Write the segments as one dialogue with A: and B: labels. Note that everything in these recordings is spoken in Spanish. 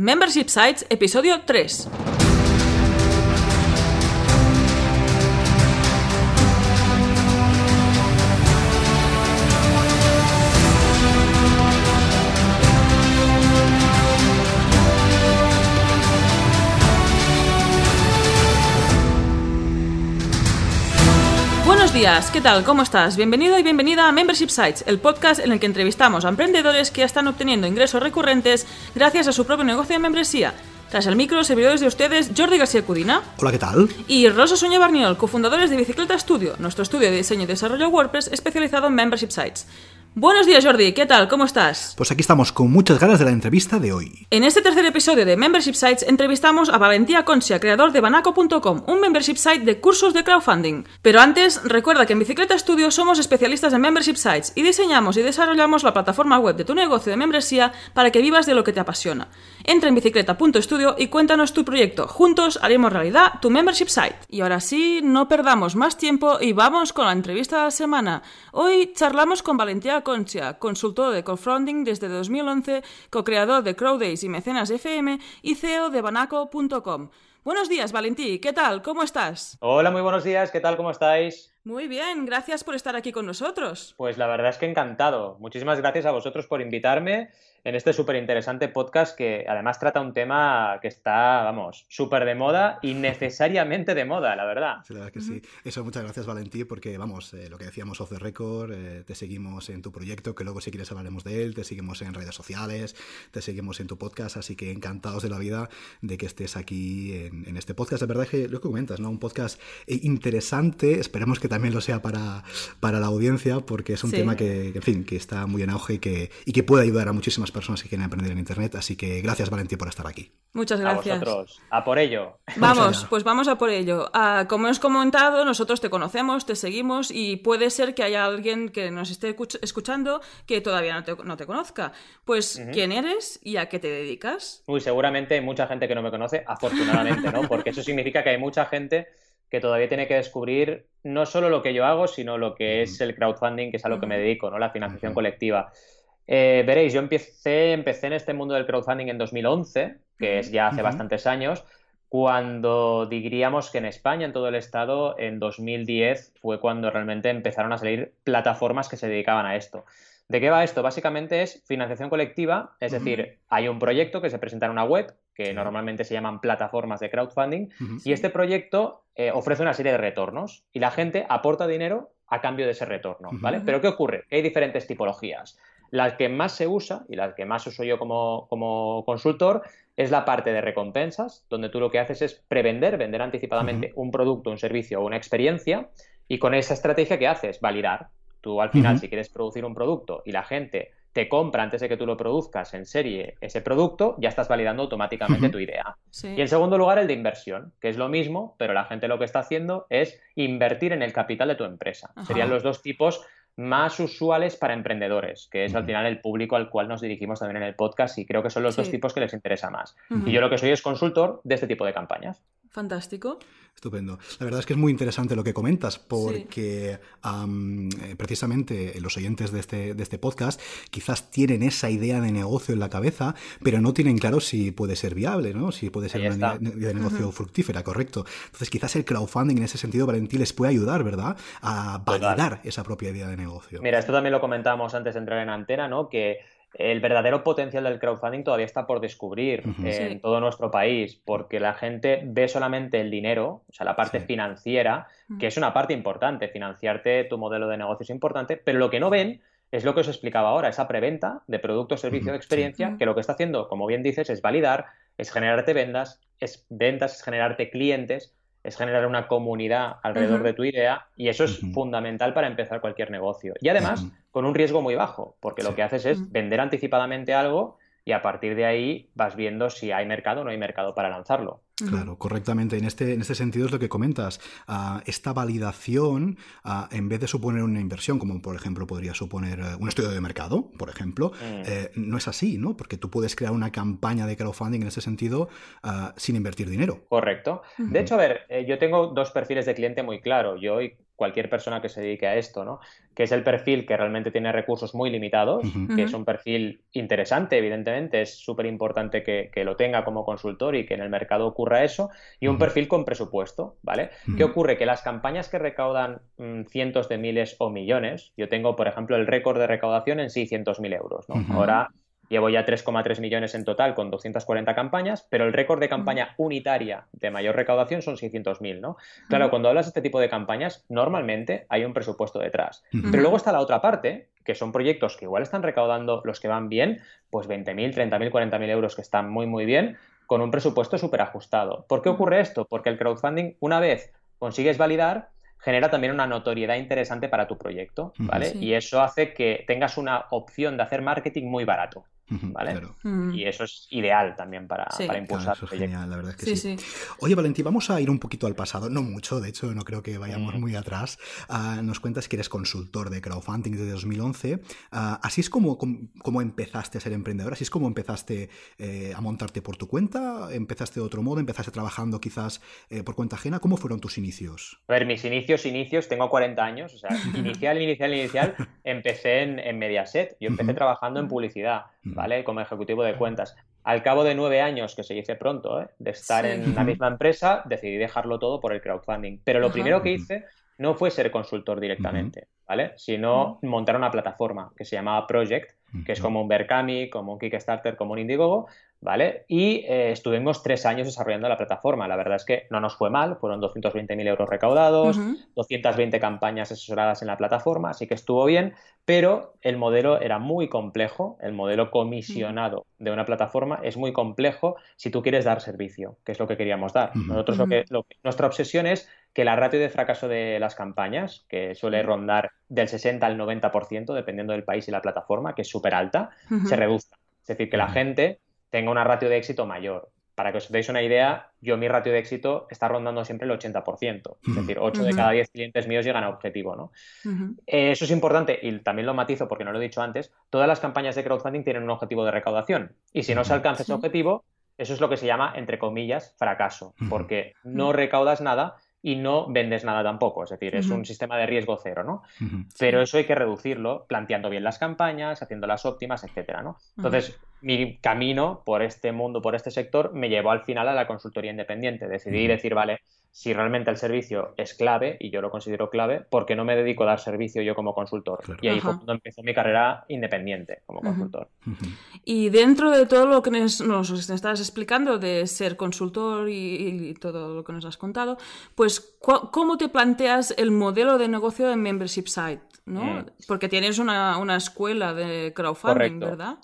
A: Membership Sites, episodio 3. Días, ¿qué tal? ¿Cómo estás? Bienvenido y bienvenida a Membership Sites, el podcast en el que entrevistamos a emprendedores que están obteniendo ingresos recurrentes gracias a su propio negocio de membresía. Tras el micro, servidores de ustedes Jordi García Cudina
B: Hola, ¿qué tal?
A: y Rosa Soña Barniol, cofundadores de Bicicleta Studio, nuestro estudio de diseño y desarrollo WordPress especializado en Membership Sites. Buenos días Jordi, ¿qué tal? ¿Cómo estás?
B: Pues aquí estamos con muchas ganas de la entrevista de hoy.
A: En este tercer episodio de Membership Sites entrevistamos a Valentía Concia, creador de Banaco.com, un membership site de cursos de crowdfunding. Pero antes, recuerda que en Bicicleta Studio somos especialistas en membership sites y diseñamos y desarrollamos la plataforma web de tu negocio de membresía para que vivas de lo que te apasiona. Entra en bicicleta.studio y cuéntanos tu proyecto. Juntos haremos realidad tu membership site. Y ahora sí, no perdamos más tiempo y vamos con la entrevista de la semana. Hoy charlamos con Valentía Concia, consultor de crowdfunding desde 2011, co-creador de Crowdays y Mecenas FM y CEO de banaco.com. Buenos días, Valentí. ¿Qué tal? ¿Cómo estás?
C: Hola, muy buenos días, ¿qué tal? ¿Cómo estáis?
A: Muy bien, gracias por estar aquí con nosotros.
C: Pues la verdad es que encantado. Muchísimas gracias a vosotros por invitarme en este súper interesante podcast que además trata un tema que está, vamos, súper de moda y necesariamente de moda, la verdad.
B: Sí, la verdad que sí. Eso, muchas gracias, Valentí, porque, vamos, eh, lo que decíamos off the record, eh, te seguimos en tu proyecto, que luego si quieres hablaremos de él, te seguimos en redes sociales, te seguimos en tu podcast, así que encantados de la vida de que estés aquí en, en este podcast. De verdad que lo que comentas, ¿no? Un podcast eh, interesante, esperemos que también lo sea para, para la audiencia, porque es un
A: Sí.
B: tema que, que, en fin, que está muy en auge y que, y que puede ayudar a muchísimas personas que quieren aprender en Internet, así que gracias, Valentí, por estar aquí.
A: Muchas
C: A
A: gracias.
C: vosotros. A por ello.
A: Vamos, pues vamos a por ello. Ah, como hemos comentado, nosotros te conocemos, te seguimos y puede ser que haya alguien que nos esté escuch- escuchando que todavía no te, no te conozca. Pues, ¿quién eres y a qué te dedicas?
C: Uy, seguramente hay mucha gente que no me conoce, afortunadamente, ¿no? Porque eso significa que hay mucha gente que todavía tiene que descubrir no solo lo que yo hago, sino lo que es el crowdfunding, que es a lo que me dedico, ¿no? La financiación colectiva. Eh, veréis, yo empecé, empecé en este mundo del crowdfunding en 2011, que es ya hace bastantes años, cuando diríamos que en España, en todo el estado, en 2010 fue cuando realmente empezaron a salir plataformas que se dedicaban a esto. ¿De qué va esto? Básicamente es financiación colectiva, es decir, hay un proyecto que se presenta en una web, que normalmente se llaman plataformas de crowdfunding, y este proyecto eh, ofrece una serie de retornos y la gente aporta dinero a cambio de ese retorno. ¿vale? Pero ¿qué ocurre? Que hay diferentes tipologías. La que más se usa y la que más uso yo como, como consultor es la parte de recompensas, donde tú lo que haces es prevender, vender anticipadamente un producto, un servicio o una experiencia y con esa estrategia ¿qué haces? Validar. Tú al final, si quieres producir un producto y la gente te compra antes de que tú lo produzcas en serie ese producto, ya estás validando automáticamente tu idea.
A: Sí.
C: Y en segundo lugar, el de inversión, que es lo mismo, pero la gente lo que está haciendo es invertir en el capital de tu empresa.
A: Ajá.
C: Serían los dos tipos más usuales para emprendedores, que es al final el público al cual nos dirigimos también en el podcast y creo que son los dos tipos que les interesa más. Y yo lo que soy es consultor de este tipo de campañas.
A: Fantástico.
B: Estupendo. La verdad es que es muy interesante lo que comentas, porque eh, precisamente los oyentes de este, de este podcast quizás tienen esa idea de negocio en la cabeza, pero no tienen claro si puede ser viable, ¿no? Si puede ser
C: Ahí
B: una
C: está.
B: idea de negocio fructífera, correcto. Entonces, quizás el crowdfunding en ese sentido, Valentín, les puede ayudar, ¿verdad? A
C: Total.
B: validar esa propia idea de negocio.
C: Mira, esto también lo comentábamos antes de entrar en antena, ¿no? Que el verdadero potencial del crowdfunding todavía está por descubrir
B: Ujú.
C: en
A: Sí.
C: todo nuestro país, porque la gente ve solamente el dinero, o sea, la parte
B: Sí.
C: financiera, que es una parte importante, financiarte tu modelo de negocio es importante, pero lo que no ven es lo que os explicaba ahora, esa preventa de producto, servicio de experiencia,
A: sí.
C: que lo que está haciendo, como bien dices, es validar, es generarte ventas, es ventas, es generarte clientes, es generar una comunidad alrededor de tu idea y eso es fundamental para empezar cualquier negocio. Y además, con un riesgo muy bajo, porque lo que haces es vender anticipadamente algo y a partir de ahí vas viendo si hay mercado o no hay mercado para lanzarlo.
B: Claro, correctamente. En este, en este sentido es lo que comentas. Ah, esta validación, ah, en vez de suponer una inversión, como por ejemplo podría suponer eh, un estudio de mercado, por ejemplo,
C: Mm.
B: eh, no es así, ¿no? Porque tú puedes crear una campaña de crowdfunding en ese sentido ah, sin invertir dinero.
C: Correcto. De hecho, a ver, eh, yo tengo dos perfiles de cliente muy claros. Yo, y cualquier persona que se dedique a esto, ¿no? Que es el perfil que realmente tiene recursos muy limitados, que es un perfil interesante, evidentemente, es súper importante que, lo tenga como consultor y que en el mercado ocurra eso, y un perfil con presupuesto, ¿vale? ¿Qué ocurre? Que las campañas que recaudan mm, cientos de miles o millones, yo tengo, por ejemplo, el récord de recaudación en 600.000 euros, ¿no? Ahora Llevo ya 3,3 millones en total con 240 campañas, pero el récord de campaña unitaria de mayor recaudación son 600.000, ¿no? Claro, cuando hablas de este tipo de campañas, normalmente hay un presupuesto detrás. Pero luego está la otra parte, que son proyectos que igual están recaudando los que van bien, pues 20.000, 30.000, 40.000 euros que están muy, muy bien, con un presupuesto súper ajustado. ¿Por qué ocurre esto? Porque el crowdfunding, una vez consigues validar, genera también una notoriedad interesante para tu proyecto, ¿vale? Y eso hace que tengas una opción de hacer marketing muy barato. ¿Vale? Mm. Y eso es ideal también para, impulsar.
B: eso es genial, la verdad es que sí, Oye, Valentín, vamos a ir un poquito al pasado, no mucho, de hecho, no creo que vayamos mm. muy atrás. Ah, nos cuentas que eres consultor de crowdfunding desde 2011. Ah, así es como, como, empezaste a ser emprendedor, así es como empezaste eh, a montarte por tu cuenta, empezaste de otro modo, empezaste trabajando quizás eh, por cuenta ajena. ¿Cómo fueron tus inicios?
C: A ver, mis inicios, inicios, tengo 40 años, o sea, inicial, inicial, inicial, empecé en, en Mediaset. Yo empecé trabajando en publicidad. ¿Vale? Como ejecutivo de cuentas. Al cabo de nueve años, que se dice pronto, ¿eh? de estar en la misma empresa, decidí dejarlo todo por el crowdfunding. Pero lo primero que hice no fue ser consultor directamente, ¿vale? Sino montar una plataforma que se llamaba Project, que es como un Berkami, como un Kickstarter, como un Indiegogo, ¿vale? Y eh, estuvimos tres años desarrollando la plataforma. La verdad es que no nos fue mal, fueron 220.000 euros recaudados, 220 campañas asesoradas en la plataforma, así que estuvo bien, pero el modelo era muy complejo, el modelo comisionado de una plataforma es muy complejo si tú quieres dar servicio, que es lo que queríamos dar. Nosotros lo que, nuestra obsesión es que la ratio de fracaso de las campañas, que suele rondar del 60 al 90%, dependiendo del país y la plataforma, que es súper alta, se reduzca. Es decir, que la gente tenga una ratio de éxito mayor. Para que os deis una idea, yo mi ratio de éxito está rondando siempre el 80%. Es decir, 8 de cada 10 clientes míos llegan a objetivo. ¿no? Eh, eso es importante y también lo matizo porque no lo he dicho antes. Todas las campañas de crowdfunding tienen un objetivo de recaudación. Y si no se alcanza ese objetivo, eso es lo que se llama, entre comillas, fracaso. Porque no recaudas nada y no vendes nada tampoco. Es decir, es un sistema de riesgo cero, ¿no? Pero eso hay que reducirlo planteando bien las campañas, haciéndolas óptimas, etcétera, ¿no? Entonces, mi camino por este mundo, por este sector, me llevó al final a la consultoría independiente. Decidí decir, vale, si realmente el servicio es clave, y yo lo considero clave, ¿por qué no me dedico a dar servicio yo como consultor? Y ahí fue cuando empezó mi carrera independiente como consultor.
A: Y dentro de todo lo que nos, nos estás explicando de ser consultor y, todo lo que nos has contado, pues ¿cómo te planteas el modelo de negocio de Membership Site? ¿no? Mm. Porque tienes una, una, escuela de crowdfunding, ¿verdad?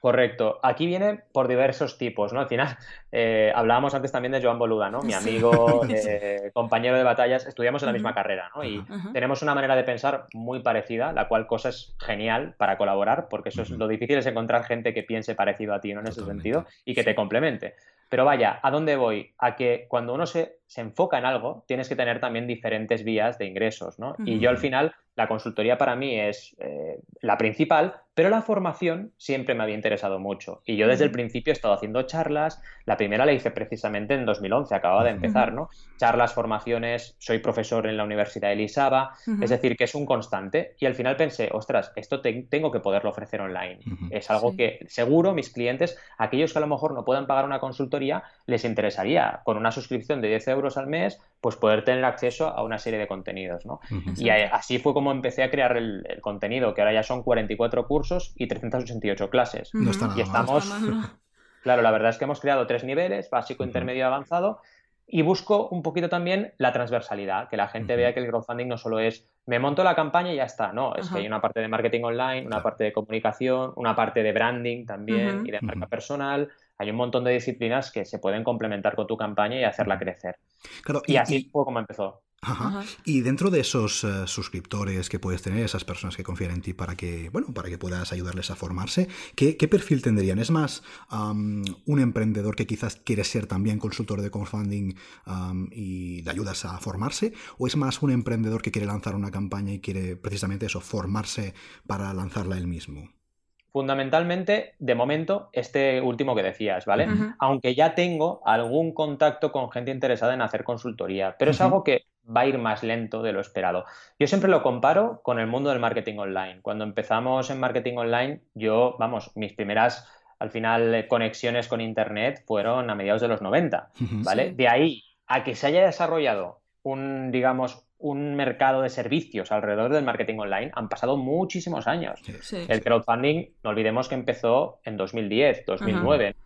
C: Correcto. Aquí viene por diversos tipos, ¿no? Al final, eh, hablábamos antes también de Joan Boluda, ¿no? Mi amigo, eh, compañero de batallas, estudiamos en la misma carrera, ¿no? Y tenemos una manera de pensar muy parecida, la cual cosa es genial para colaborar, porque eso es lo difícil es encontrar gente que piense parecido a ti, ¿no? En ese sentido, y que te complemente. Pero vaya, ¿a dónde voy? A que cuando uno se, se, enfoca en algo, tienes que tener también diferentes vías de ingresos, ¿no? Y yo al final, la consultoría para mí es eh, la principal, pero la formación siempre me había interesado mucho. Y yo desde el principio he estado haciendo charlas. La primera la hice precisamente en 2011, acababa de empezar, ¿no? Charlas, formaciones, soy profesor en la Universidad de Lisaba, es decir, que es un constante. Y al final pensé, ostras, esto tengo que poderlo ofrecer online. Es algo que seguro mis clientes, aquellos que a lo mejor no puedan pagar una consultoría, les interesaría con una suscripción de 10 euros al mes, pues poder tener acceso a una serie de contenidos, ¿no? Y así fue como empecé a crear el, el contenido, que ahora ya son 44 cursos y 388 clases. y estamos, claro, la verdad es que hemos creado tres niveles, básico, intermedio y avanzado, y busco un poquito también la transversalidad, que la gente vea que el crowdfunding no solo es me monto la campaña y ya está, no, es que hay una parte de marketing online, una parte de comunicación, una parte de branding también y de marca personal, hay un montón de disciplinas que se pueden complementar con tu campaña y hacerla crecer. y, así fue como empezó.
B: Y dentro de esos eh, suscriptores que puedes tener, esas personas que confían en ti para que, bueno, para que puedas ayudarles a formarse, ¿qué, perfil tendrían? ¿Es más un emprendedor que quizás quiere ser también consultor de crowdfunding y le ayudas a formarse? ¿O es más un emprendedor que quiere lanzar una campaña y quiere precisamente eso, formarse para lanzarla él mismo?
C: Fundamentalmente, de momento, este último que decías, ¿vale? Aunque ya tengo algún contacto con gente interesada en hacer consultoría, pero es algo que va a ir más lento de lo esperado. Yo siempre lo comparo con el mundo del marketing online. Cuando empezamos en marketing online, yo, vamos, mis primeras, al final, conexiones con Internet fueron a mediados de los 90, ¿vale? De ahí a que se haya desarrollado un, digamos, un mercado de servicios alrededor del marketing online han pasado muchísimos años. El crowdfunding, no olvidemos que empezó en 2010, 2009.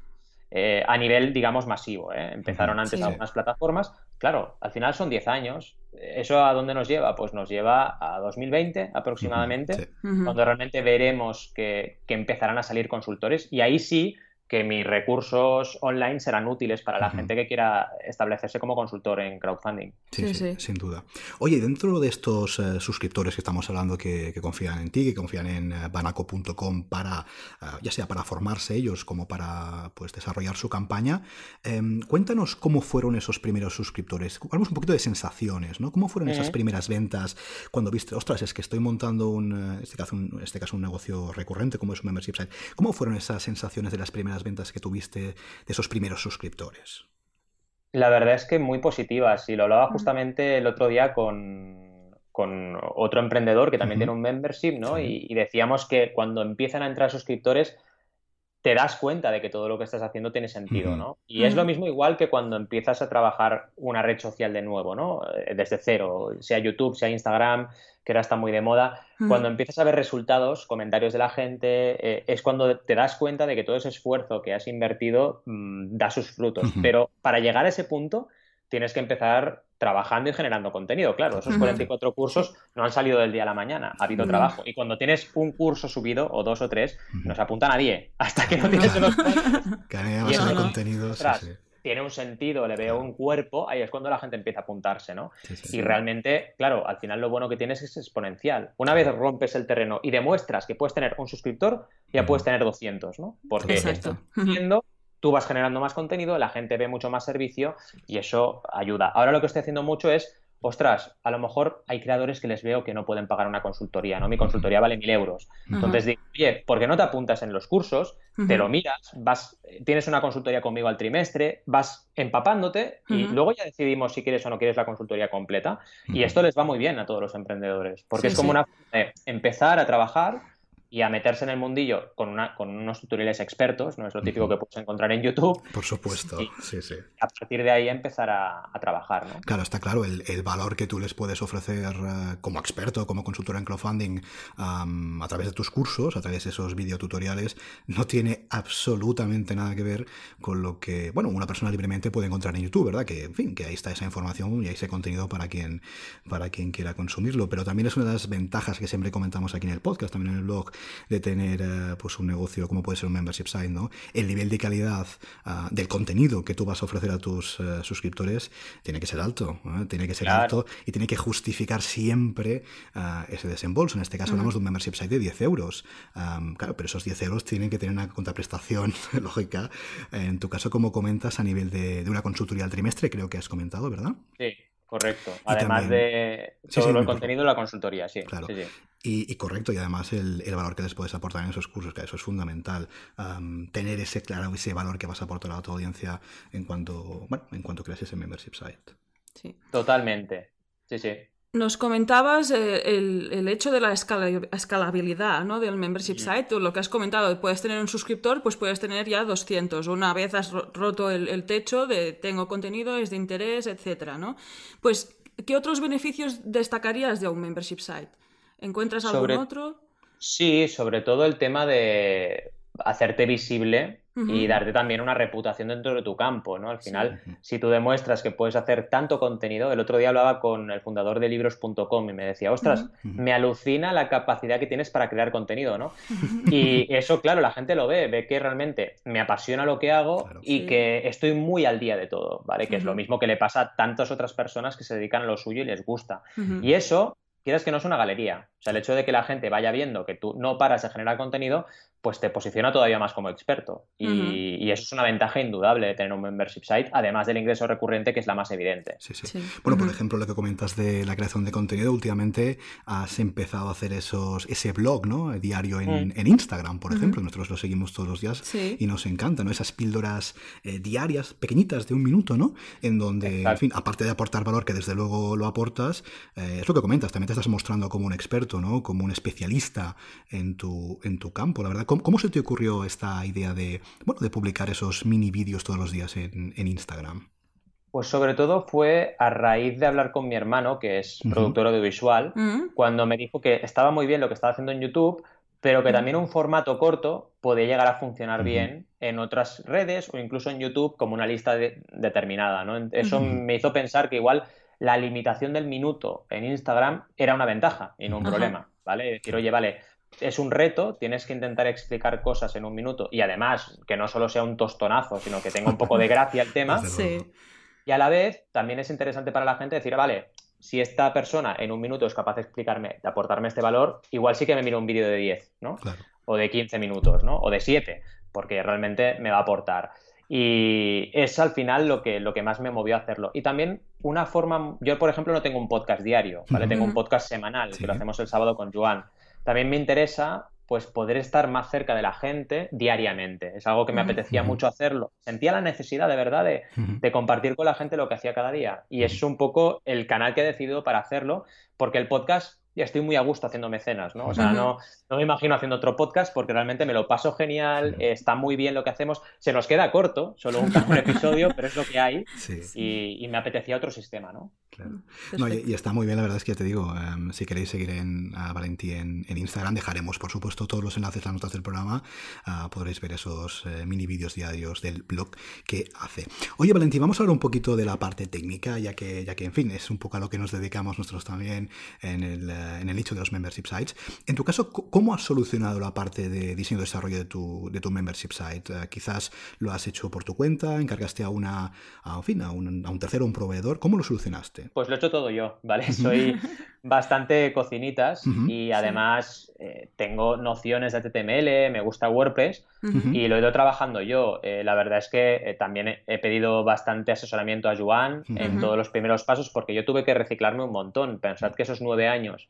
C: Eh, a nivel, digamos, masivo. ¿eh? Empezaron antes algunas plataformas. Claro, al final son 10 años. ¿Eso a dónde nos lleva? Pues nos lleva a 2020 aproximadamente, cuando realmente veremos que, que empezarán a salir consultores y ahí sí que mis recursos online serán útiles para la gente que quiera establecerse como consultor en crowdfunding.
B: Sí, sí, sin duda. Oye, dentro de estos eh, suscriptores que estamos hablando que, confían en ti, que confían en uh, banaco.com para, eh, ya sea para formarse ellos como para pues, desarrollar su campaña, em, cuéntanos cómo fueron esos primeros suscriptores. Hablamos un poquito de sensaciones, ¿no? ¿Cómo fueron esas primeras ventas cuando viste, ostras, es que estoy montando un, este caso, un, este caso un negocio recurrente como es un membership site? ¿Cómo fueron esas sensaciones de las primeras ventas que tuviste de esos primeros suscriptores?
C: La verdad es que muy positivas. Y lo hablaba justamente el otro día con, con otro emprendedor que también tiene un membership, ¿no? Y, y, decíamos que cuando empiezan a entrar suscriptores, te das cuenta de que todo lo que estás haciendo tiene sentido, ¿no? Y es lo mismo igual que cuando empiezas a trabajar una red social de nuevo, ¿no? Eh, desde cero, sea YouTube, sea Instagram, que ahora está muy de moda. Cuando empiezas a ver resultados, comentarios de la gente, eh, es cuando te das cuenta de que todo ese esfuerzo que has invertido mm, da sus frutos. Pero para llegar a ese punto, tienes que empezar trabajando y generando contenido. Claro, esos 44 cursos no han salido del día a la mañana, ha habido trabajo. Y cuando tienes un curso subido, o dos o tres, no se apunta nadie, hasta que no tienes unos
B: y contenido,
C: tiene un sentido, le veo un cuerpo, ahí es cuando la gente empieza a apuntarse, ¿no? y realmente, claro, al final lo bueno que tienes es exponencial. Una vez rompes el terreno y demuestras que puedes tener un suscriptor, ya puedes tener 200, ¿no? Porque estás viendo tú vas generando más contenido, la gente ve mucho más servicio y eso ayuda. Ahora lo que estoy haciendo mucho es, ostras, a lo mejor hay creadores que les veo que no pueden pagar una consultoría, ¿no? Mi consultoría vale mil euros. Entonces digo, oye, ¿por qué no te apuntas en los cursos? Te lo miras, vas, tienes una consultoría conmigo al trimestre, vas empapándote y luego ya decidimos si quieres o no quieres la consultoría completa. Y esto les va muy bien a todos los emprendedores, porque es como una empezar a trabajar y a meterse en el mundillo con, una, con unos tutoriales expertos, no es lo típico que puedes encontrar en YouTube.
B: Por supuesto, sí, sí.
C: A partir de ahí empezar a, trabajar, ¿no?
B: Claro, está claro, el, valor que tú les puedes ofrecer eh, como experto, como consultor en crowdfunding, a través de tus cursos, a través de esos videotutoriales, no tiene absolutamente nada que ver con lo que, bueno, una persona libremente puede encontrar en YouTube, ¿verdad? Que, en fin, que ahí está esa información y ese contenido para quien, para quien quiera consumirlo. Pero también es una de las ventajas que siempre comentamos aquí en el podcast, también en el blog, de tener eh, pues un negocio como puede ser un membership site, ¿no? El nivel de calidad ah, del contenido que tú vas a ofrecer a tus eh, suscriptores tiene que ser alto, tiene que ser alto y tiene que justificar siempre ah, ese desembolso. En este caso hablamos de un membership site de 10 euros. claro, pero esos 10 euros tienen que tener una contraprestación lógica. En tu caso, como comentas, a nivel de, de una consultoría al trimestre, creo que has comentado, ¿verdad?
C: Sí. Correcto. Además de todo el contenido de la consultoría, sí.
B: Claro. Y, correcto, y además el, valor que les puedes aportar en esos cursos, que eso es fundamental. tener ese claro, ese valor que vas a aportar a tu audiencia en cuanto, bueno, en cuanto creas ese membership site.
C: Sí. Totalmente. Sí, sí.
A: Nos comentabas eh, el, hecho de la escalabilidad ¿no? del membership site. Tú lo que has comentado, puedes tener un suscriptor, pues puedes tener ya 200. Una vez has roto el, techo de tengo contenido, es de interés, etcétera, ¿no? Pues, ¿qué otros beneficios destacarías de un membership site? ¿Encuentras algún otro?
C: Sí, sobre todo el tema de hacerte visible y darte también una reputación dentro de tu campo, ¿no? Al final, si tú demuestras que puedes hacer tanto contenido, el otro día hablaba con el fundador de libros.com y me decía, ostras, me alucina la capacidad que tienes para crear contenido, ¿no? Y eso, claro, la gente lo ve, ve que realmente me apasiona lo que hago y que estoy muy al día de todo, ¿vale? Que es lo mismo que le pasa a tantas otras personas que se dedican a lo suyo y les gusta. Y eso quieres que no es una galería. O sea, el hecho de que la gente vaya viendo que tú no paras de generar contenido, pues te posiciona todavía más como experto. Y, eso es una ventaja indudable de tener un membership site, además del ingreso recurrente, que es la más evidente.
B: Sí, sí. Bueno, por ejemplo, lo que comentas de la creación de contenido, últimamente has empezado a hacer esos, ese blog, ¿no? Diario en, mm. Instagram, por ejemplo. Nosotros lo seguimos todos los días y nos encanta, ¿no? Esas píldoras eh, diarias, pequeñitas, de un minuto, ¿no? En donde, en fin, aparte de aportar valor, que desde luego lo aportas, eh, es lo que comentas, también te estás mostrando como un experto, ¿no? Como un especialista en tu, en tu campo, la verdad ¿Cómo, se te ocurrió esta idea de, bueno, de publicar esos mini vídeos todos los días en, Instagram?
C: Pues sobre todo fue a raíz de hablar con mi hermano, que es productor audiovisual, mm. cuando me dijo que estaba muy bien lo que estaba haciendo en YouTube, pero que también un formato corto podía llegar a funcionar bien en otras redes o incluso en YouTube como una lista determinada. ¿no? Eso me hizo pensar que igual la limitación del minuto en Instagram era una ventaja y no un problema. ¿Vale? Decir, oye, vale, es un reto, tienes que intentar explicar cosas en un minuto y además que no solo sea un tostonazo, sino que tenga un poco de gracia el tema. Y a la vez también es interesante para la gente decir, vale, si esta persona en un minuto es capaz de explicarme, de aportarme este valor, igual sí que me miro un vídeo de 10, ¿no? O de 15 minutos, ¿no? O de 7, porque realmente me va a aportar. Y es al final lo que, lo que más me movió a hacerlo. Y también una forma, yo por ejemplo no tengo un podcast diario, ¿vale? Tengo un podcast semanal, que lo hacemos el sábado con Joan. También me interesa pues poder estar más cerca de la gente diariamente. Es algo que me apetecía mucho hacerlo. Sentía la necesidad de verdad de, compartir con la gente lo que hacía cada día. Y es un poco el canal que he decidido para hacerlo, porque el podcast y estoy muy a gusto haciendo mecenas, ¿no? O sea, no, no me imagino haciendo otro podcast porque realmente me lo paso genial, está muy bien lo que hacemos, se nos queda corto, solo un, episodio, pero es lo que hay y, me apetecía otro sistema, ¿no?
B: Claro. No, y, está muy bien, la verdad es que ya te digo, em, si queréis seguir en, a Valentí en, Instagram, dejaremos por supuesto todos los enlaces, las notas del programa, uh, podréis ver esos eh, mini vídeos diarios del blog que hace. Oye Valentí, vamos a hablar un poquito de la parte técnica, ya que, ya que en fin, es un poco a lo que nos dedicamos nosotros también en el en el nicho de los membership sites. En tu caso, ¿cómo has solucionado la parte de diseño y desarrollo de tu, de tu membership site? Eh, quizás lo has hecho por tu cuenta, encargaste a una, a, fin, a, un, a un tercero, un proveedor. ¿Cómo lo solucionaste?
C: Pues lo he hecho todo yo, ¿vale? Soy bastante cocinitas y además eh, tengo nociones de HTML, me gusta WordPress y lo he ido trabajando yo. Eh, la verdad es que también he, pedido bastante asesoramiento a Joan en todos los primeros pasos porque yo tuve que reciclarme un montón. Pensad que esos nueve años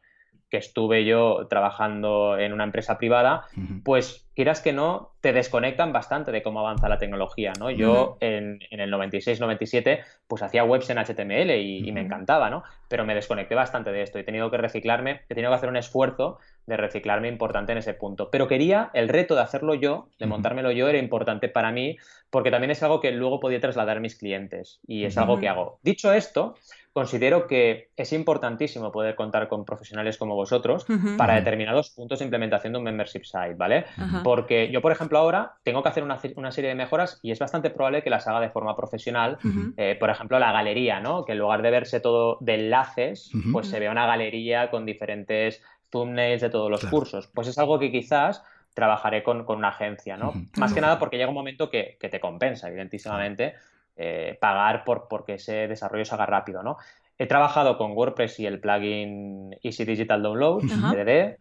C: que estuve yo trabajando en una empresa privada, pues quieras que no, te desconectan bastante de cómo avanza la tecnología, ¿no? Yo en, el 96-97 pues hacía webs en HTML y, me encantaba, ¿no? Pero me desconecté bastante de esto. He tenido que reciclarme, he tenido que hacer un esfuerzo de reciclarme importante en ese punto. Pero quería, el reto de hacerlo yo, de montármelo yo, era importante para mí porque también es algo que luego podía trasladar a mis clientes y es algo que hago. Dicho esto, considero que es importantísimo poder contar con profesionales como vosotros para determinados puntos de implementación de un membership site, ¿vale? Porque yo, por ejemplo, ahora tengo que hacer una, serie de mejoras y es bastante probable que las haga de forma profesional. Eh, por ejemplo, la galería, ¿no? Que en lugar de verse todo de enlaces, pues se vea una galería con diferentes thumbnails de todos los cursos. Pues es algo que quizás trabajaré con, una agencia, ¿no? Más que nada porque llega un momento que, que te compensa, evidentísimamente, eh, pagar por porque ese desarrollo se haga rápido, ¿no? He trabajado con WordPress y el plugin Easy Digital Download, EDD,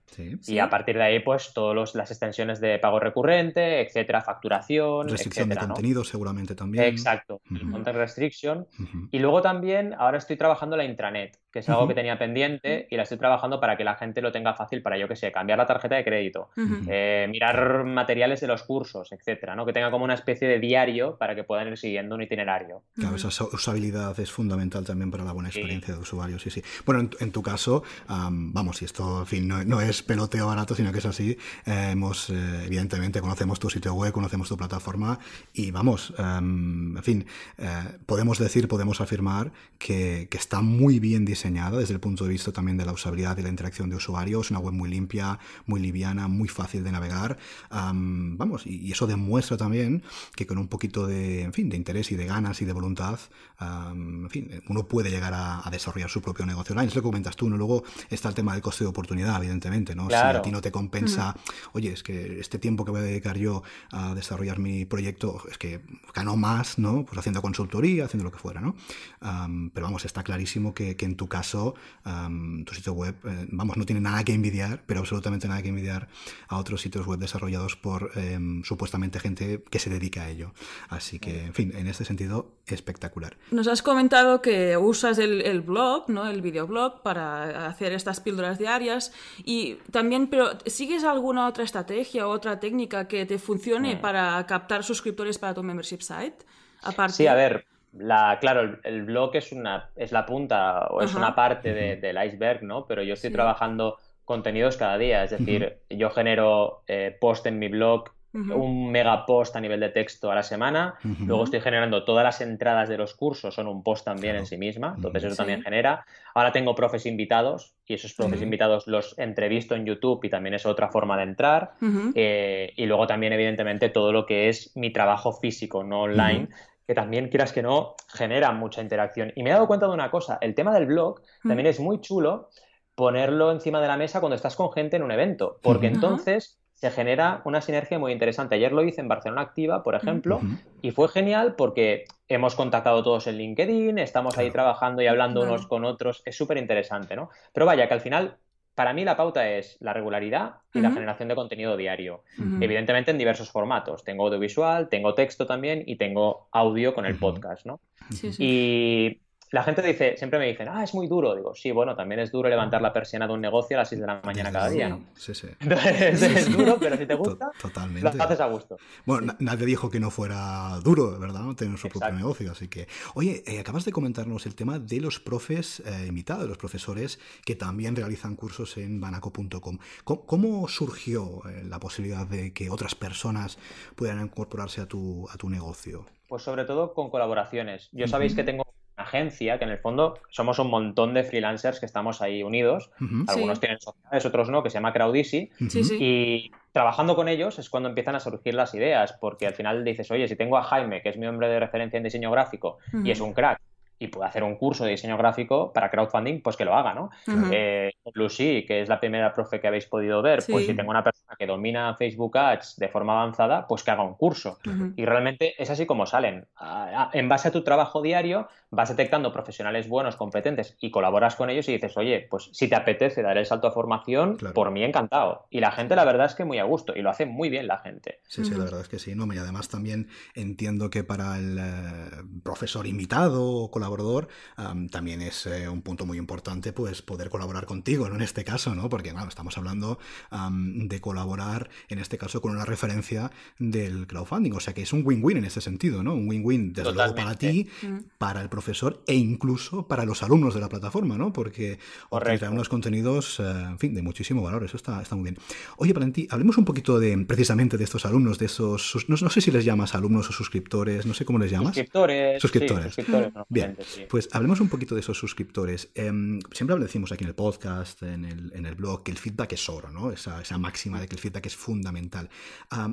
C: y a partir de ahí, pues, todas las extensiones de pago recurrente, etcétera, facturación,
B: Restricción de contenido, seguramente también.
C: Exacto, content restriction. Y luego también, ahora estoy trabajando la intranet, que es algo que tenía pendiente y la estoy trabajando para que la gente lo tenga fácil para, yo que sé, cambiar la tarjeta de crédito, eh, mirar materiales de los cursos, etcétera, ¿no? Que tenga como una especie de diario para que puedan ir siguiendo un itinerario.
B: Claro, esa usabilidad es fundamental también para la buena experiencia de usuario, sí, sí. Bueno, en, tu caso, vamos, si esto, en fin, no, es peloteo barato, sino que es así, eh, hemos, eh, evidentemente, conocemos tu sitio web, conocemos tu plataforma y vamos, en fin, podemos decir, podemos afirmar que, que está muy bien diseñada desde el punto de vista también de la usabilidad y la interacción de usuarios, una web muy limpia, muy liviana, muy fácil de navegar. vamos, y, eso demuestra también que con un poquito de, en fin, de interés y de ganas y de voluntad, en fin, uno puede llegar a, desarrollar su propio negocio online. Es lo que comentas tú, ¿no? Luego está el tema del coste de oportunidad, evidentemente, ¿no? Si a ti no te compensa, oye, es que este tiempo que voy a dedicar yo a desarrollar mi proyecto, es que gano más, ¿no? Pues haciendo consultoría, haciendo lo que fuera, ¿no? pero vamos, está clarísimo que, en tu caso, tu sitio web, eh, vamos, no tiene nada que envidiar, pero absolutamente nada que envidiar a otros sitios web desarrollados por em, supuestamente gente que se dedica a ello. Así que, en fin, en este sentido, espectacular.
A: Nos has comentado que usas el, blog, ¿no? El videoblog para hacer estas píldoras diarias y también, pero ¿sigues alguna otra estrategia o otra técnica que te funcione mm. para captar suscriptores para tu membership site?
C: Aparte... Sí, a ver, la, claro, el, blog es, una, es la punta o es una parte del iceberg, ¿no? Pero yo estoy trabajando contenidos cada día, es decir, yo genero eh, post en mi blog, un mega post a nivel de texto a la semana, luego estoy generando todas las entradas de los cursos, son un post también en sí misma, entonces eso también genera. Ahora tengo profes invitados y esos profes invitados los entrevisto en YouTube y también es otra forma de entrar. Eh, y luego también, evidentemente, todo lo que es mi trabajo físico, no online, que también, quieras que no, genera mucha interacción. Y me he dado cuenta de una cosa, el tema del blog también es muy chulo ponerlo encima de la mesa cuando estás con gente en un evento, porque entonces se genera una sinergia muy interesante. Ayer lo hice en Barcelona Activa, por ejemplo, y fue genial porque hemos contactado todos en LinkedIn, estamos ahí trabajando y hablando unos con otros, es súper interesante, ¿no? Pero vaya, que al final para mí la pauta es la regularidad y la generación de contenido diario. Evidentemente en diversos formatos. Tengo audiovisual, tengo texto también y tengo audio con el podcast, ¿no? Sí, sí. Y la gente dice, siempre me dicen, ah, es muy duro. Digo, sí, bueno, también es duro levantar la persiana de un negocio a las 6 de la mañana cada día, ¿no? Sí, sí. Entonces, es duro, pero si te gusta, Totalmente. lo haces a gusto.
B: Bueno, nadie dijo que no fuera duro, ¿verdad? ¿no? Tener su propio negocio, así que... Oye, eh, acabas de comentarnos el tema de los profes eh, invitados, los profesores que también realizan cursos en banaco.com. ¿Cómo, surgió eh, la posibilidad de que otras personas puedan incorporarse a tu, a tu negocio?
C: Pues sobre todo con colaboraciones. Yo sabéis que tengo agencia, que en el fondo somos un montón de freelancers que estamos ahí unidos. Algunos tienen sociedades, otros no, que se llama Crowdisi. Y trabajando con ellos es cuando empiezan a surgir las ideas, porque al final dices, oye, si tengo a Jaime, que es mi hombre de referencia en diseño gráfico, y es un crack, y puede hacer un curso de diseño gráfico para crowdfunding, pues que lo haga, ¿no? Eh, Lucy, que es la primera profe que habéis podido ver, pues si tengo una persona que domina Facebook Ads de forma avanzada, pues que haga un curso. Y realmente es así como salen. En base a tu trabajo diario, vas detectando profesionales buenos, competentes y colaboras con ellos y dices, oye, pues si te apetece dar el salto a formación, por mí encantado. Y la gente, la verdad es que muy a gusto y lo hace muy bien la gente.
B: Sí, sí, la verdad es que sí. No, y además también entiendo que para el eh, profesor invitado o colaborador, también es eh, un punto muy importante pues poder colaborar contigo, ¿no? En este caso, ¿no? Porque, claro, estamos hablando de colaborar, en este caso, con una referencia del crowdfunding. O sea que es un win-win en ese sentido, ¿no? Un win-win, desde luego, para ti, para el profesor e incluso para los alumnos de la plataforma, ¿no? Porque traen unos contenidos, eh, en fin, de muchísimo valor. Eso está, está muy bien. Oye, ti hablemos un poquito de, precisamente de estos alumnos, de esos, no, sé si les llamas alumnos o suscriptores, no sé cómo les llamas.
C: Suscriptores. Suscriptores. suscriptores
B: bien, pues hablemos un poquito de esos suscriptores. Em, siempre decimos aquí en el podcast, en el, en el, blog, que el feedback es oro, ¿no? Esa, esa máxima de que el feedback es fundamental.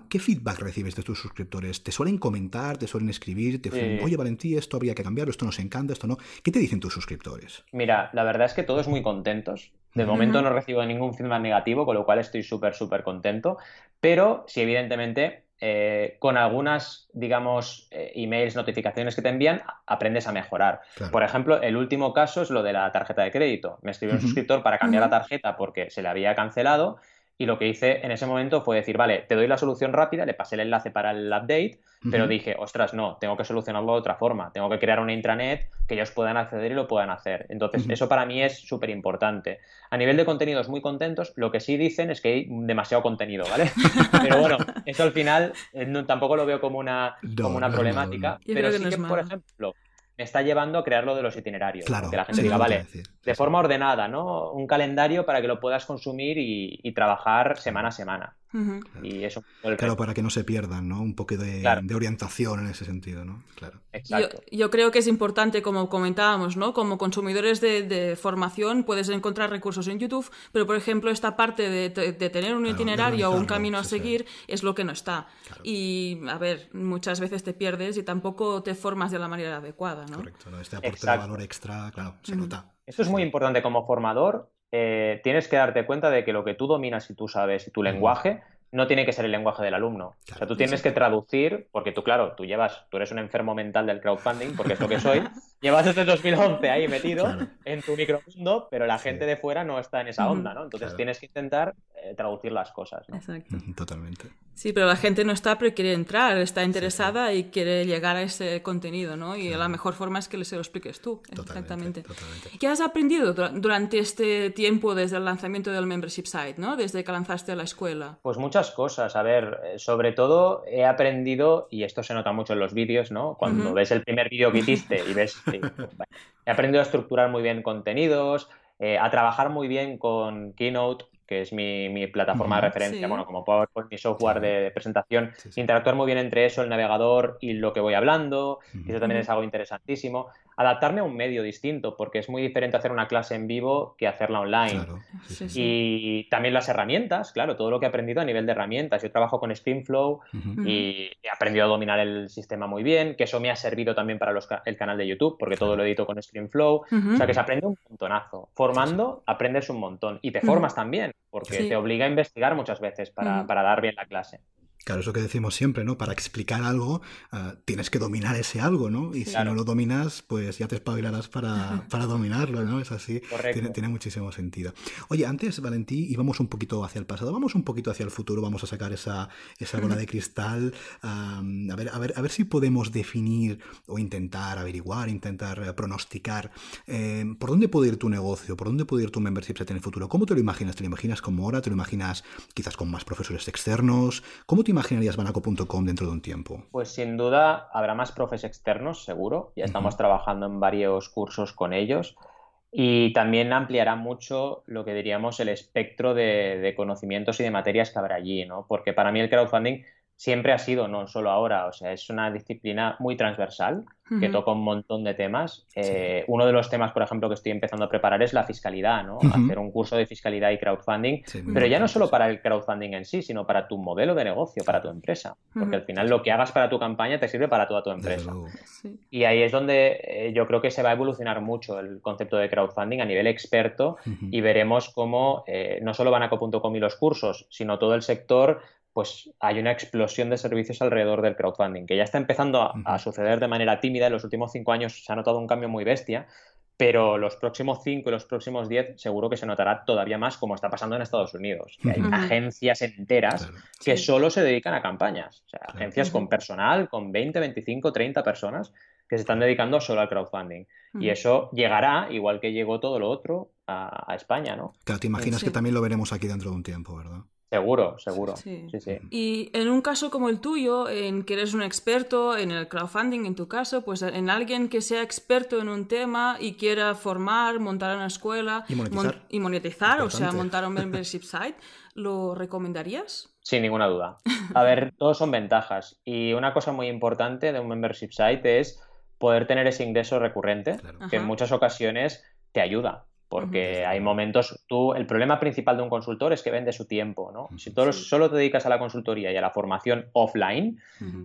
B: ¿Qué feedback recibes de tus suscriptores? ¿Te suelen comentar, te suelen escribir? ¿Te dicen, oye, Valentí, esto habría que cambiarlo, esto nos encanta, esto no? ¿Qué te dicen tus suscriptores?
C: Mira, la verdad es que todos muy contentos. De momento no recibo ningún feedback negativo, con lo cual estoy súper, súper contento. Pero sí, evidentemente, eh, con algunas, digamos, eh, emails, notificaciones que te envían, aprendes a mejorar. Por ejemplo, el último caso es lo de la tarjeta de crédito. Me escribió un suscriptor para cambiar la tarjeta porque se le había cancelado y lo que hice en ese momento fue decir, vale, te doy la solución rápida, le pasé el enlace para el update, pero dije, ostras, no, tengo que solucionarlo de otra forma, tengo que crear una intranet que ellos puedan acceder y lo puedan hacer. Entonces, eso para mí es súper importante. A nivel de contenidos muy contentos, lo que sí dicen es que hay demasiado contenido, ¿vale? pero bueno, eso al final eh, tampoco lo veo como una, como una problemática, pero sí que, por ejemplo, me está llevando a crear lo de los itinerarios. Claro, que la gente diga, vale, de forma ordenada, ¿no? Un calendario para que lo puedas consumir y trabajar semana a semana. Y eso.
B: Claro, para que no se pierdan, ¿no? Un poco de, orientación en ese sentido, ¿no? Claro.
A: Yo, creo que es importante, como comentábamos, ¿no? Como consumidores de, formación puedes encontrar recursos en YouTube, pero por ejemplo esta parte de, tener un itinerario o un camino a seguir es lo que no está. Y a ver, muchas veces te pierdes y tampoco te formas de la manera adecuada, ¿no?
B: Correcto, ¿no? Este aporte de valor extra, claro, se nota.
C: Esto es muy importante como formador, eh, tienes que darte cuenta de que lo que tú dominas y tú sabes y tu lenguaje no tiene que ser el lenguaje del alumno. o sea, tú tienes que traducir, porque tú, claro, tú llevas, tú eres un enfermo mental del crowdfunding, porque es lo que soy, llevas desde 2011 ahí metido en tu micromundo, pero la gente de fuera no está en esa onda, ¿no? Entonces tienes que intentar eh, traducir las cosas. ¿no?
A: Exacto.
B: Totalmente.
A: Sí, pero la gente no está, pero quiere entrar, está interesada y quiere llegar a ese contenido, ¿no? Y la mejor forma es que se lo expliques tú. Exactamente. ¿Qué has aprendido durante este tiempo desde el lanzamiento del membership site, ¿no? Desde que lanzaste la escuela.
C: Pues muchas cosas. A ver, eh, sobre todo he aprendido, y esto se nota mucho en los vídeos, ¿no? Cuando ves el primer vídeo que hiciste y ves... he aprendido a estructurar muy bien contenidos, eh, a trabajar muy bien con Keynote, que es mi, plataforma de referencia, bueno, como PowerPoint, mi software de presentación, interactuar muy bien entre eso, el navegador y lo que voy hablando, eso también es algo interesantísimo. Adaptarme a un medio distinto, porque es muy diferente hacer una clase en vivo que hacerla online. y también las herramientas, claro, todo lo que he aprendido a nivel de herramientas. Yo trabajo con ScreenFlow y he aprendido a dominar el sistema muy bien, que eso me ha servido también para el canal de YouTube, porque todo lo edito con ScreenFlow. O sea que se aprende un montonazo. Formando, aprendes un montón y te formas también porque te obliga a investigar muchas veces para, para dar bien la clase.
B: Claro, eso que decimos siempre, ¿no? Para explicar algo ah, tienes que dominar ese algo, ¿no? Y si no lo dominas, pues ya te espabilarás para, para dominarlo, ¿no? Es así. Tiene, tiene, muchísimo sentido. Oye, antes, Valentí, íbamos un poquito hacia el pasado, vamos un poquito hacia el futuro, vamos a sacar esa, esa bola de cristal, a, ver, a, ver, a ver si podemos definir o intentar averiguar, intentar eh, pronosticar eh, por dónde puede ir tu negocio, por dónde puede ir tu membership en el futuro. ¿Cómo te lo imaginas? ¿Te lo imaginas como ahora? ¿Te lo imaginas quizás con más profesores externos? ¿Cómo te imaginarías Banaco.com dentro de un tiempo?
C: Pues sin duda habrá más profes externos, seguro. Ya estamos trabajando en varios cursos con ellos. Y también ampliará mucho lo que diríamos el espectro de, de, conocimientos y de materias que habrá allí, ¿no? Porque para mí el crowdfunding siempre ha sido, no solo ahora, o sea, es una disciplina muy transversal que toca un montón de temas. Eh, uno de los temas, por ejemplo, que estoy empezando a preparar es la fiscalidad, ¿no? Hacer un curso de fiscalidad y crowdfunding, pero ya no solo para el crowdfunding en sí, sino para tu modelo de negocio, para tu empresa, porque al final lo que hagas para tu campaña te sirve para toda tu empresa. Y ahí es donde eh, yo creo que se va a evolucionar mucho el concepto de crowdfunding a nivel experto y veremos cómo eh, no solo Banaco.com y los cursos, sino todo el sector pues hay una explosión de servicios alrededor del crowdfunding, que ya está empezando a, suceder de manera tímida. En los últimos cinco años se ha notado un cambio muy bestia, pero los próximos cinco y los próximos diez seguro que se notará todavía más como está pasando en Estados Unidos. hay agencias enteras que solo se dedican a campañas. O sea, agencias con personal, con 20, 25, 30 personas que se están dedicando solo al crowdfunding. Y eso llegará, igual que llegó todo lo otro, a, España, ¿no?
B: Claro, te imaginas que también lo veremos aquí dentro de un tiempo, ¿verdad?
C: Seguro, seguro. Sí. Sí,
A: Y en un caso como el tuyo, en que eres un experto en el crowdfunding, en tu caso, pues en alguien que sea experto en un tema y quiera formar, montar una escuela
B: y
A: monetizar, o sea, montar un membership site, ¿lo recomendarías?
C: Sin ninguna duda. A ver, todos son ventajas. Y una cosa muy importante de un membership site es poder tener ese ingreso recurrente, que en muchas ocasiones te ayuda porque hay momentos, tú, el problema principal de un consultor es que vende su tiempo, ¿no? Si tú solo te dedicas a la consultoría y a la formación offline,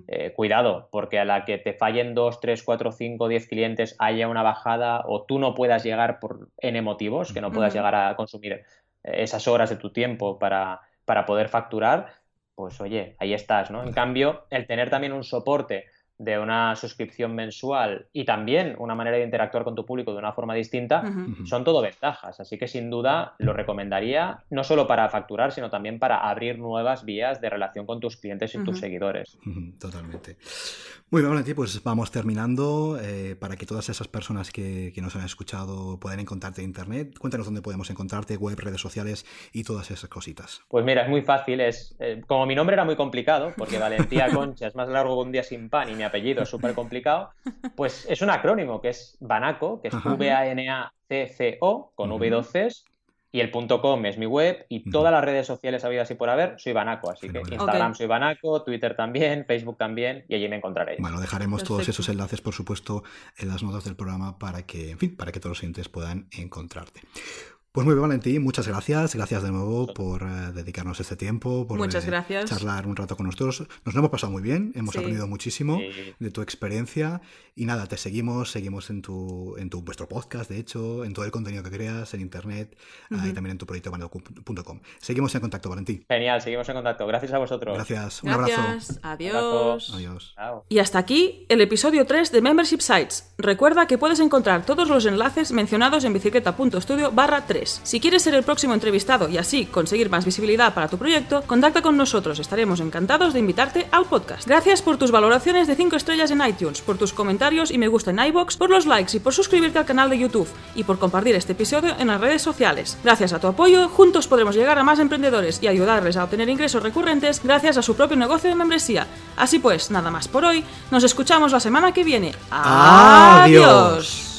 C: eh, cuidado, porque a la que te fallen 2, 3, 4, 5, 10 clientes haya una bajada o tú no puedas llegar por N motivos, que no puedas llegar a consumir eh, esas horas de tu tiempo para, para poder facturar, pues oye, ahí estás, ¿no? En cambio, el tener también un soporte de una suscripción mensual y también una manera de interactuar con tu público de una forma distinta, son todo ventajas. Así que sin duda lo recomendaría no solo para facturar, sino también para abrir nuevas vías de relación con tus clientes y tus seguidores.
B: Totalmente. Muy bien, Valentín, pues vamos terminando. Eh, para que todas esas personas que, nos han escuchado puedan encontrarte en Internet, cuéntanos dónde podemos encontrarte, web, redes sociales y todas esas cositas.
C: Pues mira, es muy fácil. Es, eh, como mi nombre era muy complicado, porque Valentía Concha es más largo que un día sin pan y mi apellido es súper complicado, pues es un acrónimo que es Banaco, que es V-A-N-A-C-C-O, con V2 Cs, y el punto .com es mi web y todas las redes sociales habidas y por haber soy Banaco, así que Instagram soy Banaco, Twitter también, Facebook también y allí me encontraréis.
B: Bueno, dejaremos todos esos enlaces, por supuesto, en las notas del programa para que, en fin, para que todos los clientes puedan encontrarte. Pues muy bien, Valentín, muchas gracias. Gracias de nuevo por uh, dedicarnos este tiempo, por
A: muchas gracias.
B: charlar un rato con nosotros. Nos lo hemos pasado muy bien, hemos
A: Sí.
B: aprendido muchísimo
C: Sí.
B: de tu experiencia. Y nada, te seguimos, seguimos en tu, en tu vuestro podcast, de hecho, en todo el contenido que creas, en internet, y también en tu proyecto banco.com. Seguimos en contacto, Valentín.
C: Genial, seguimos en contacto. Gracias a vosotros.
B: Gracias, un abrazo.
A: Gracias. Adiós.
B: Adiós.
C: Chao.
A: Y hasta aquí el episodio 3 de Membership Sites. Recuerda que puedes encontrar todos los enlaces mencionados en bicicleta.studio barra 3. Si quieres ser el próximo entrevistado y así conseguir más visibilidad para tu proyecto, contacta con nosotros. Estaremos encantados de invitarte al podcast. Gracias por tus valoraciones de 5 estrellas en iTunes, por tus comentarios y me gusta en iBox, por los likes y por suscribirte al canal de YouTube y por compartir este episodio en las redes sociales. Gracias a tu apoyo, juntos podremos llegar a más emprendedores y ayudarles a obtener ingresos recurrentes gracias a su propio negocio de membresía. Así pues, nada más por hoy. Nos escuchamos la semana que viene.
B: Adiós.